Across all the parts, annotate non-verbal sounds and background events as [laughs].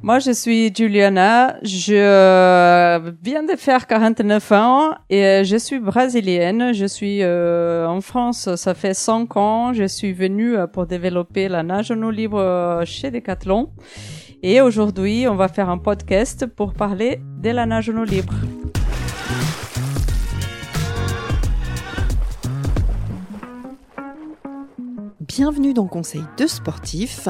Moi, je suis Juliana. Je viens de faire 49 ans et je suis brésilienne. Je suis euh, en France, ça fait 5 ans. Je suis venue euh, pour développer la nage en eau libre euh, chez Decathlon. Et aujourd'hui, on va faire un podcast pour parler de la nage en eau libre. Bienvenue dans Conseil de sportif.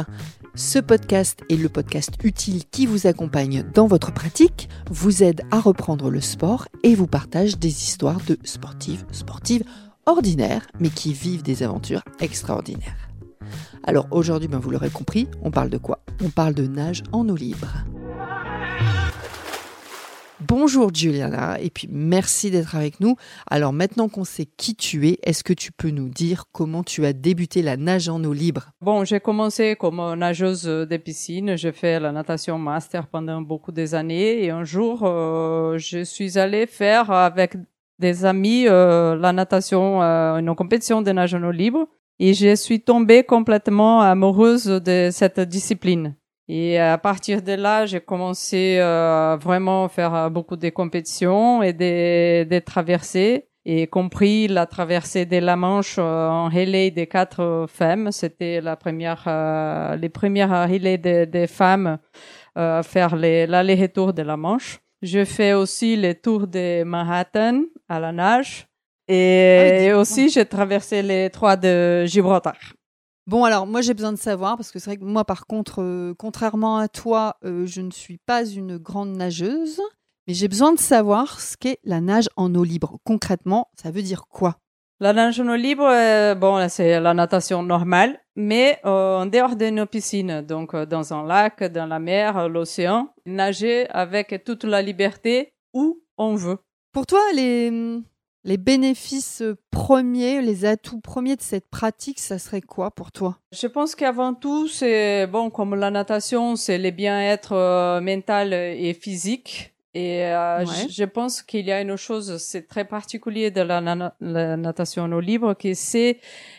Ce podcast est le podcast utile qui vous accompagne dans votre pratique, vous aide à reprendre le sport et vous partage des histoires de sportives, sportives ordinaires, mais qui vivent des aventures extraordinaires. Alors aujourd'hui, ben vous l'aurez compris, on parle de quoi? On parle de nage en eau libre. Bonjour Juliana, et puis merci d'être avec nous. Alors maintenant qu'on sait qui tu es, est-ce que tu peux nous dire comment tu as débuté la nage en eau libre? Bon, j'ai commencé comme nageuse de piscine. J'ai fait la natation master pendant beaucoup des années et un jour, euh, je suis allée faire avec des amis euh, la natation, euh, une compétition de nage en eau libre et je suis tombée complètement amoureuse de cette discipline. Et à partir de là, j'ai commencé à vraiment faire beaucoup de compétitions et des, des traversées, et compris la traversée de la Manche en relais des quatre femmes. C'était la première, euh, les premières relais des, des femmes à faire l'aller-retour de la Manche. Je fais aussi les tours de Manhattan à la nage. Et, aussi, j'ai traversé les trois de Gibraltar. Bon, alors moi j'ai besoin de savoir, parce que c'est vrai que moi par contre, euh, contrairement à toi, euh, je ne suis pas une grande nageuse, mais j'ai besoin de savoir ce qu'est la nage en eau libre. Concrètement, ça veut dire quoi? La nage en eau libre, euh, bon, c'est la natation normale, mais en dehors de nos piscines, donc dans un lac, dans la mer, l'océan, nager avec toute la liberté où on veut. Pour toi, les, les bénéfices premiers, les atouts premiers de cette pratique, ça serait quoi pour toi? Je pense qu'avant tout, c'est bon, comme la natation, c'est le bien-être euh, mental et physique. Et euh, je pense qu'il y a une chose, c'est très particulier de la, natation en eau libre, qui c'est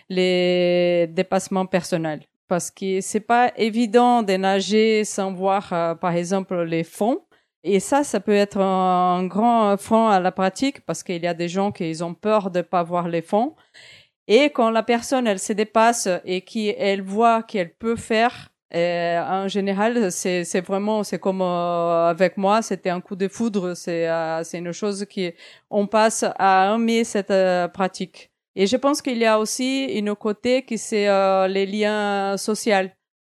les dépassements personnels. Parce que c'est pas évident de nager sans voir, euh, par exemple, les fonds. Et ça, ça peut être un, grand frein à la pratique parce qu'il y a des gens qui ont peur de pas voir les fonds. Et quand la personne, elle se dépasse et qu'elle voit qu'elle peut faire, euh, en général, c'est, vraiment, c'est comme euh, avec moi, c'était un coup de foudre. C'est, euh, une chose qui, on passe à aimer cette pratique. Et je pense qu'il y a aussi une côté qui c'est les liens sociaux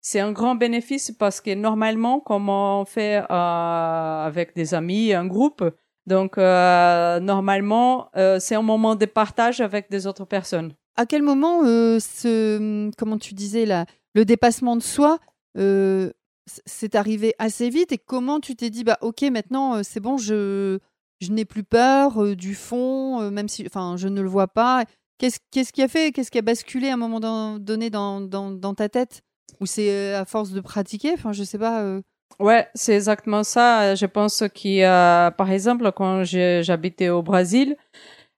c'est un grand bénéfice parce que normalement, comme on fait euh, avec des amis, un groupe, donc euh, normalement, euh, c'est un moment de partage avec des autres personnes. À quel moment ce, comment tu disais là, le dépassement de soi, c'est arrivé assez vite et comment tu t'es dit bah ok maintenant c'est bon je je n'ai plus peur du fond même si enfin je ne le vois pas. Qu'est-ce qui a fait qu'est-ce qui a basculé à un moment donné dans, dans ta tête? Ou c'est euh, à force de pratiquer? Enfin, je sais pas. Euh. Ouais, c'est exactement ça. Je pense qu'il a, par exemple, quand j'habitais au Brésil,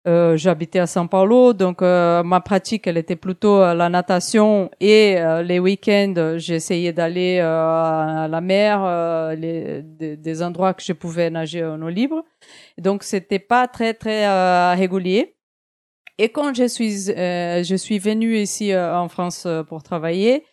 euh, j'habitais à São Paulo, donc euh, ma pratique, elle était plutôt la natation et les week-ends, j'essayais d'aller à la mer, les, des, des, endroits que je pouvais nager en eau libre. Donc c'était pas très très régulier. Et quand je suis je suis venue ici en France pour travailler,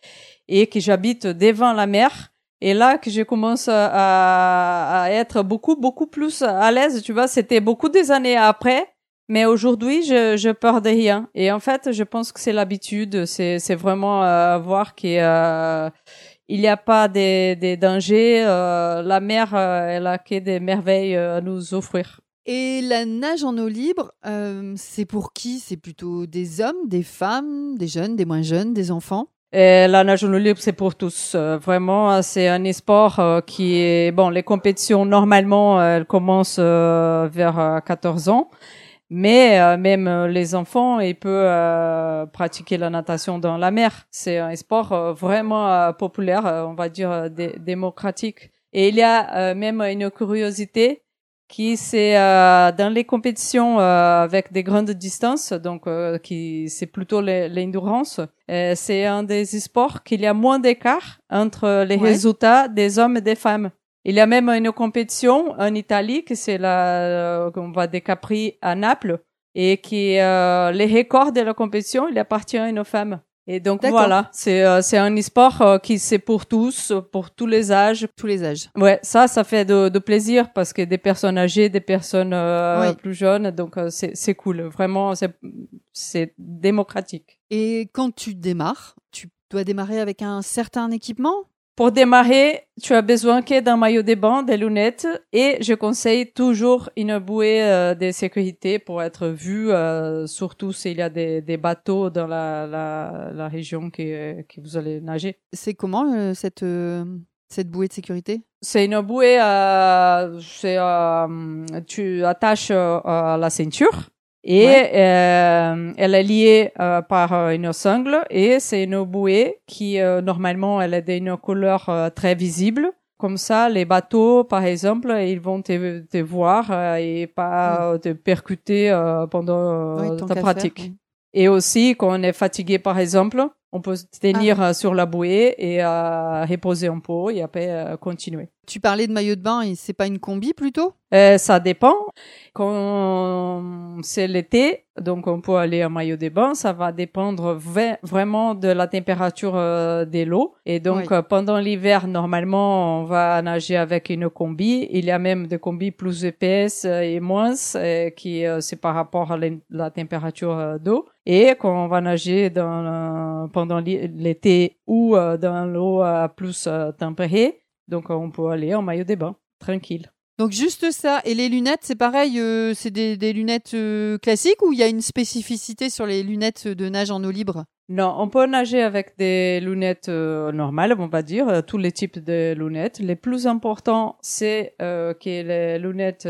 et que j'habite devant la mer. Et là que je commence à, être beaucoup, beaucoup plus à l'aise, tu vois, c'était beaucoup des années après. Mais aujourd'hui, je, je peur de rien. Et en fait, je pense que c'est l'habitude. C'est, c'est vraiment euh, voir qu'il euh, n'y a pas des, des dangers. Euh, la mer, euh, elle a que des merveilles à nous offrir. Et la nage en eau libre, c'est pour qui? C'est plutôt des hommes, des femmes, des jeunes, des moins jeunes, des enfants? Et la nage en libre, c'est pour tous. Euh, vraiment, c'est un sport euh, qui est bon. Les compétitions normalement, elles commencent euh, vers 14 ans, mais même les enfants, ils peuvent pratiquer la natation dans la mer. C'est un sport vraiment populaire, on va dire démocratique. Et il y a même une curiosité qui c'est euh, dans les compétitions euh, avec des grandes distances, donc euh, qui c'est plutôt l'endurance. c'est un des sports qu'il y a moins d'écart entre les résultats des hommes et des femmes. Il y a même une compétition en Italie, que c'est la, on va des Capri à Naples, et qui les records de la compétition, il appartient à une femme. Et donc voilà, c'est euh, c'est un sport euh, qui c'est pour tous, pour tous les âges. Tous les âges. Ouais, ça, ça fait de, de plaisir parce que des personnes âgées, des personnes euh, plus jeunes, donc c'est c'est cool. Vraiment, c'est c'est démocratique. Et quand tu démarres, tu dois démarrer avec un certain équipement? Pour démarrer, tu as besoin que d'un maillot de bain, des lunettes et je conseille toujours une bouée euh, de sécurité pour être vu, euh, surtout s'il y a des, des, bateaux dans la, la, la région que, que, vous allez nager. C'est comment euh, cette, cette bouée de sécurité? C'est une bouée, c'est, tu attaches à la ceinture et euh, elle est liée euh, par euh, une sangle et c'est une bouée qui normalement elle est d'une couleur très visible. Comme ça, les bateaux, par exemple, ils vont te, te voir et pas te percuter pendant ta pratique. Et aussi, quand on est fatigué, par exemple, on peut tenir ah. sur la bouée et reposer un peu et après continuer. Tu parlais de maillot de bain, et c'est pas une combi plutôt? Ça dépend. Quand c'est l'été, donc on peut aller en maillot de bain, ça va dépendre vraiment de la température euh, de l'eau. Et donc euh, pendant l'hiver, normalement, on va nager avec une combi. Il y a même des combis plus épaisses et moins, qui c'est par rapport à la température d'eau. Et quand on va nager dans, pendant l'été ou euh, dans l'eau plus tempérée, donc on peut aller en maillot de bain, tranquille. Donc juste ça. Et les lunettes, c'est pareil, euh, c'est des, lunettes euh, classiques ou il y a une spécificité sur les lunettes de nage en eau libre? Non, on peut nager avec des lunettes euh, normales, on va dire, euh, tous les types de lunettes. Le plus important, c'est euh, que les lunettes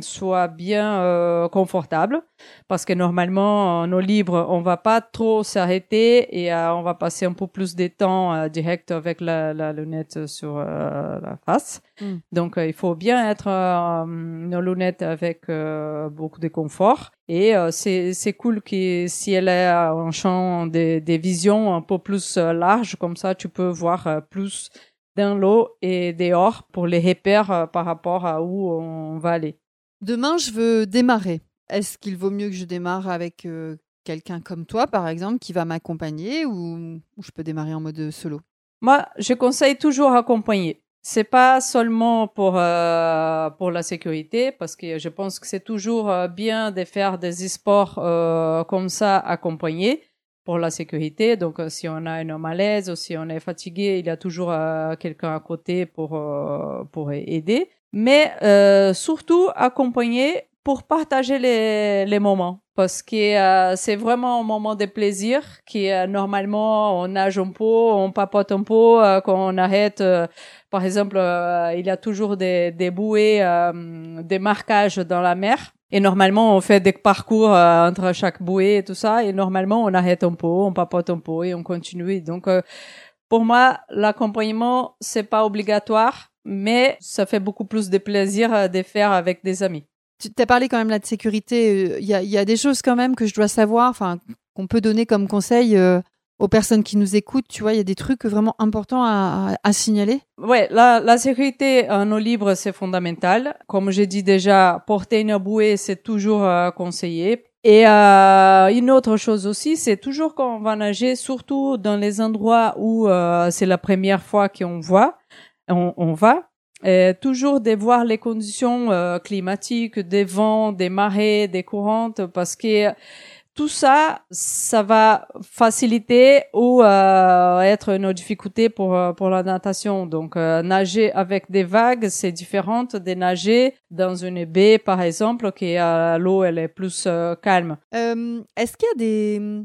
soient bien confortables, parce que normalement, en eau libre, on va pas trop s'arrêter et on va passer un peu plus de temps direct avec la, lunette sur la face. Hmm. Donc, il faut bien être nos lunettes avec beaucoup de confort. Et euh, c'est cool que si elle est en champ des, des visions un peu plus euh, larges, comme ça tu peux voir euh, plus dans l'eau et dehors pour les repères par rapport à où on va aller. Demain, je veux démarrer. Est-ce qu'il vaut mieux que je démarre avec quelqu'un comme toi, par exemple, qui va m'accompagner ou, je peux démarrer en mode solo? Moi, je conseille toujours accompagner. C'est pas seulement pour pour la sécurité, parce que je pense que c'est toujours bien de faire des sports comme ça accompagnés pour la sécurité. Donc, si on a une malaise ou si on est fatigué, il y a toujours quelqu'un à côté pour pour aider. Mais surtout accompagner pour partager les les moments parce que c'est vraiment un moment de plaisir qui normalement on nage un peu, on papote un peu quand on arrête par exemple, euh, il y a toujours des, des bouées, euh, des marquages dans la mer. Et normalement, on fait des parcours euh, entre chaque bouée et tout ça. Et normalement, on arrête un peu, on papote un peu et on continue. Donc, pour moi, l'accompagnement, c'est pas obligatoire, mais ça fait beaucoup plus de plaisir de faire avec des amis. Tu as parlé quand même là de sécurité. Il y a, y a, des choses quand même que je dois savoir, enfin, qu'on peut donner comme conseil aux personnes qui nous écoutent, tu vois, il y a des trucs vraiment importants à, à, signaler? Ouais, la, la sécurité en eau libre, c'est fondamental. Comme j'ai dit déjà, porter une bouée, c'est toujours euh, conseillé. Et euh, une autre chose aussi, c'est toujours quand on va nager, surtout dans les endroits où euh, c'est la première fois qu'on voit, on, on va, et toujours de voir les conditions euh, climatiques, des vents, des marées, des courantes, parce que tout ça, ça va faciliter ou euh, être une difficulté pour euh, pour la natation. Donc euh, nager avec des vagues, c'est différent de nager dans une baie, par exemple, qui l'eau elle est plus calme. Est-ce qu'il y a des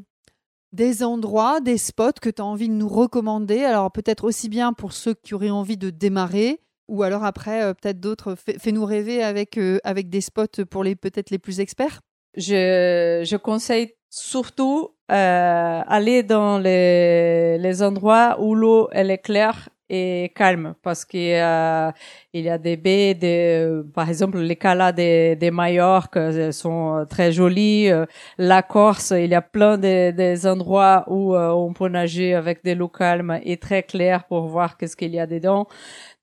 des endroits, des spots que tu as envie de nous recommander? Alors peut-être aussi bien pour ceux qui auraient envie de démarrer, ou alors après peut-être d'autres. Fais-nous rêver avec avec des spots pour les peut-être les plus experts? Je, je conseille surtout euh, aller dans les, les endroits où l'eau elle est claire et calme parce qu'il euh, y a des baies, des, par exemple les calas des, des Majorques sont très jolies. La Corse, il y a plein de, des endroits où on peut nager avec des l'eau calme et très clair pour voir qu'est-ce qu'il y a dedans.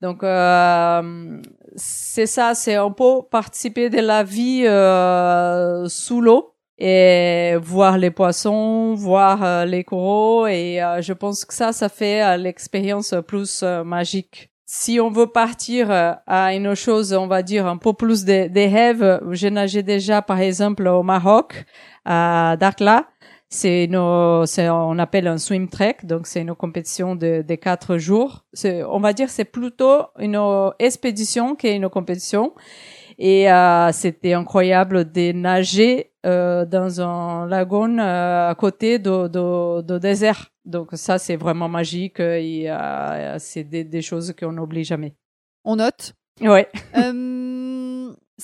Donc euh, c'est ça, c'est un peu participer de la vie euh, sous l'eau et voir les poissons, voir euh, les coraux et euh, je pense que ça, ça fait l'expérience plus magique. Si on veut partir à une chose, on va dire un peu plus des de rêves, j'ai nagé déjà par exemple au Maroc, à Dakhla, c'est on appelle un swim trek, donc c'est une compétition de, de quatre jours. On va dire, c'est plutôt une expédition qu'une compétition. Et euh, c'était incroyable de nager euh, dans un lagon euh, à côté de, de, de, désert. Donc ça, c'est vraiment magique et euh, c'est des, des choses qu'on n'oublie jamais. On note. Ouais. [laughs]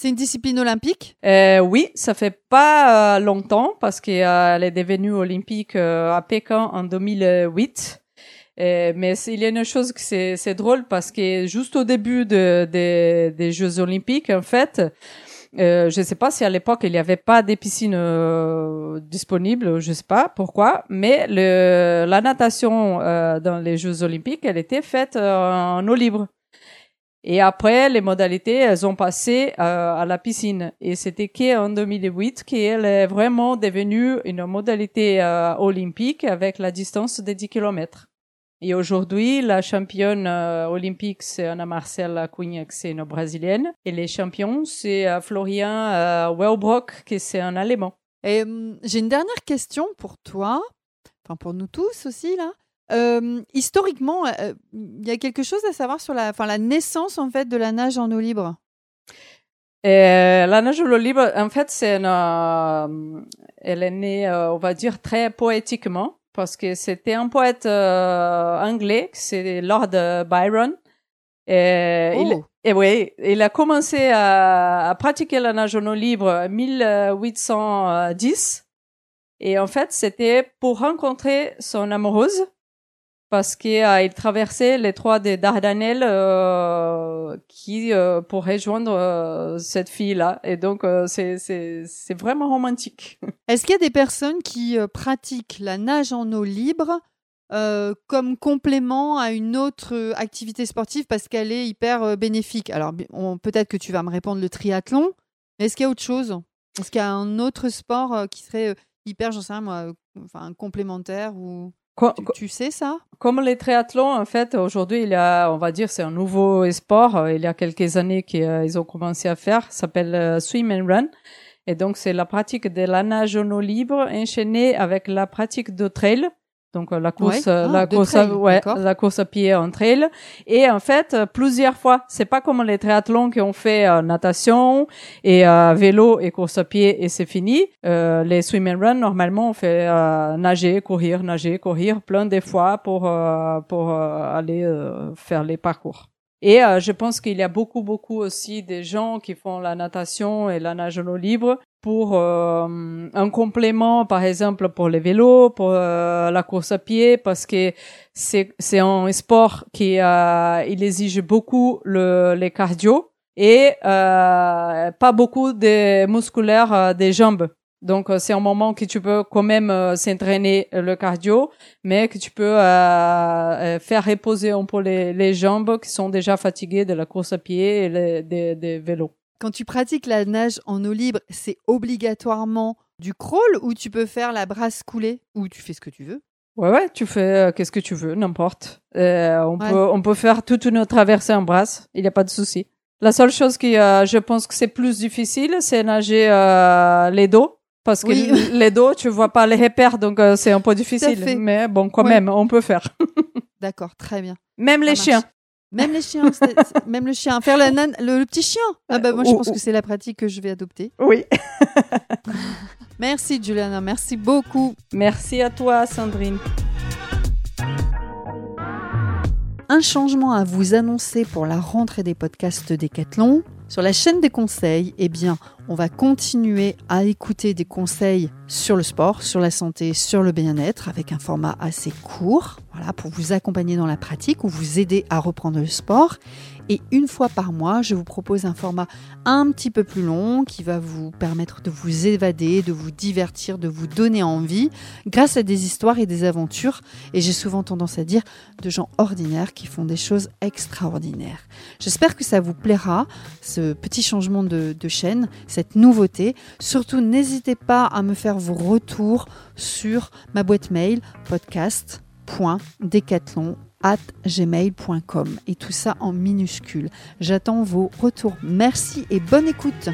C'est une discipline olympique? Euh, Oui, ça fait pas euh, longtemps parce qu'elle euh, est devenue olympique euh, à Pékin en 2008. Mais il y a une chose que c'est drôle parce que juste au début de, de, des Jeux olympiques, en fait, euh, je ne sais pas si à l'époque il n'y avait pas des piscines euh, disponibles, je ne sais pas pourquoi, mais la natation euh, dans les Jeux olympiques, elle était faite en eau libre. Et après, les modalités, elles ont passé euh, à la piscine. Et c'était qu'en 2008 qu'elle est vraiment devenue une modalité euh, olympique avec la distance de 10 km. Et aujourd'hui, la championne euh, olympique, c'est Anna Marcela Cunha, c'est une brésilienne. Et les champions, c'est Florian Wellbrock, qui c'est un allemand. Et hum, j'ai une dernière question pour toi, enfin pour nous tous aussi là historiquement, il y a quelque chose à savoir sur la, la naissance en fait de la nage en eau libre? la nage en eau libre, en fait, c'est elle est née, on va dire, très poétiquement parce que c'était un poète anglais, c'est Lord Byron. Et, il, oh! et oui, il a commencé à, à, pratiquer la nage en libre en 1810. Et en fait, c'était pour rencontrer son amoureuse parce qu'il euh, traversait les trois des Dardanelles euh, qui euh, pour rejoindre euh, cette fille-là. Et donc, euh, c'est vraiment romantique. [laughs] Est-ce qu'il y a des personnes qui pratiquent la nage en eau libre comme complément à une autre activité sportive parce qu'elle est hyper bénéfique? Alors, peut-être que tu vas me répondre le triathlon, mais est-ce qu'il y a autre chose? Est-ce qu'il y a un autre sport qui serait hyper, j'en sais rien moi, enfin, complémentaire ou tu, sais ça? Comme les triathlons, en fait, aujourd'hui, il y a, on va dire, c'est un nouveau sport. Euh, il y a quelques années qu'ils euh, ont commencé à faire. Ça s'appelle euh, Swim and Run. Et donc, c'est la pratique de la nage en eau libre enchaînée avec la pratique de trail. Donc euh, la course, euh, ah, la course, à, ouais, la course à pied en trail. Et en fait, euh, plusieurs fois, c'est pas comme les triathlons qui ont fait natation et vélo et course à pied et c'est fini. les swim and run, normalement, on fait nager, courir, nager, courir plein de fois pour pour aller faire les parcours. Et je pense qu'il y a beaucoup, beaucoup aussi des gens qui font la natation et la nage eau libre pour euh, un complément, par exemple pour les vélos, pour euh, la course à pied, parce que c'est c'est un sport qui euh, il exige beaucoup le les cardio et euh, pas beaucoup de musculaires des jambes. Donc c'est un moment que tu peux quand même s'entraîner le cardio, mais que tu peux faire reposer un peu les, les jambes qui sont déjà fatiguées de la course à pied et les, des, des vélos. Quand tu pratiques la nage en eau libre, c'est obligatoirement du crawl ou tu peux faire la brasse coulée ou tu fais ce que tu veux? Ouais, ouais, tu fais euh, qu'est-ce que tu veux, n'importe. Euh, on, peut, on peut faire toute une traversée en brasse, il n'y a pas de souci. La seule chose qui, euh, je pense que c'est plus difficile, c'est nager les dos. Parce que les dos, tu vois pas les repères, donc c'est un peu difficile. Mais bon, quand même, on peut faire. [laughs] D'accord, très bien. Même les chiens. Même les chiens, même le chien. Faire [laughs] le, le, petit chien. Ah bah moi je pense que c'est la pratique que je vais adopter. Oui. [laughs] merci Juliana, merci beaucoup. Merci à toi Sandrine. Un changement à vous annoncer pour la rentrée des podcasts Décathlon. Sur la chaîne des conseils, eh On va continuer à écouter des conseils sur le sport, sur la santé, sur le bien-être avec un format assez court, voilà, pour vous accompagner dans la pratique ou vous aider à reprendre le sport. Et une fois par mois, je vous propose un format un petit peu plus long qui va vous permettre de vous évader, de vous divertir, de vous donner envie grâce à des histoires et des aventures. Et j'ai souvent tendance à dire de gens ordinaires qui font des choses extraordinaires. J'espère que ça vous plaira, ce petit changement de, chaîne, cette nouveauté. Surtout, n'hésitez pas à me faire vos retours sur ma boîte mail podcast.decathlon at gmail.com et tout ça en minuscule. J'attends vos retours. Merci et bonne écoute.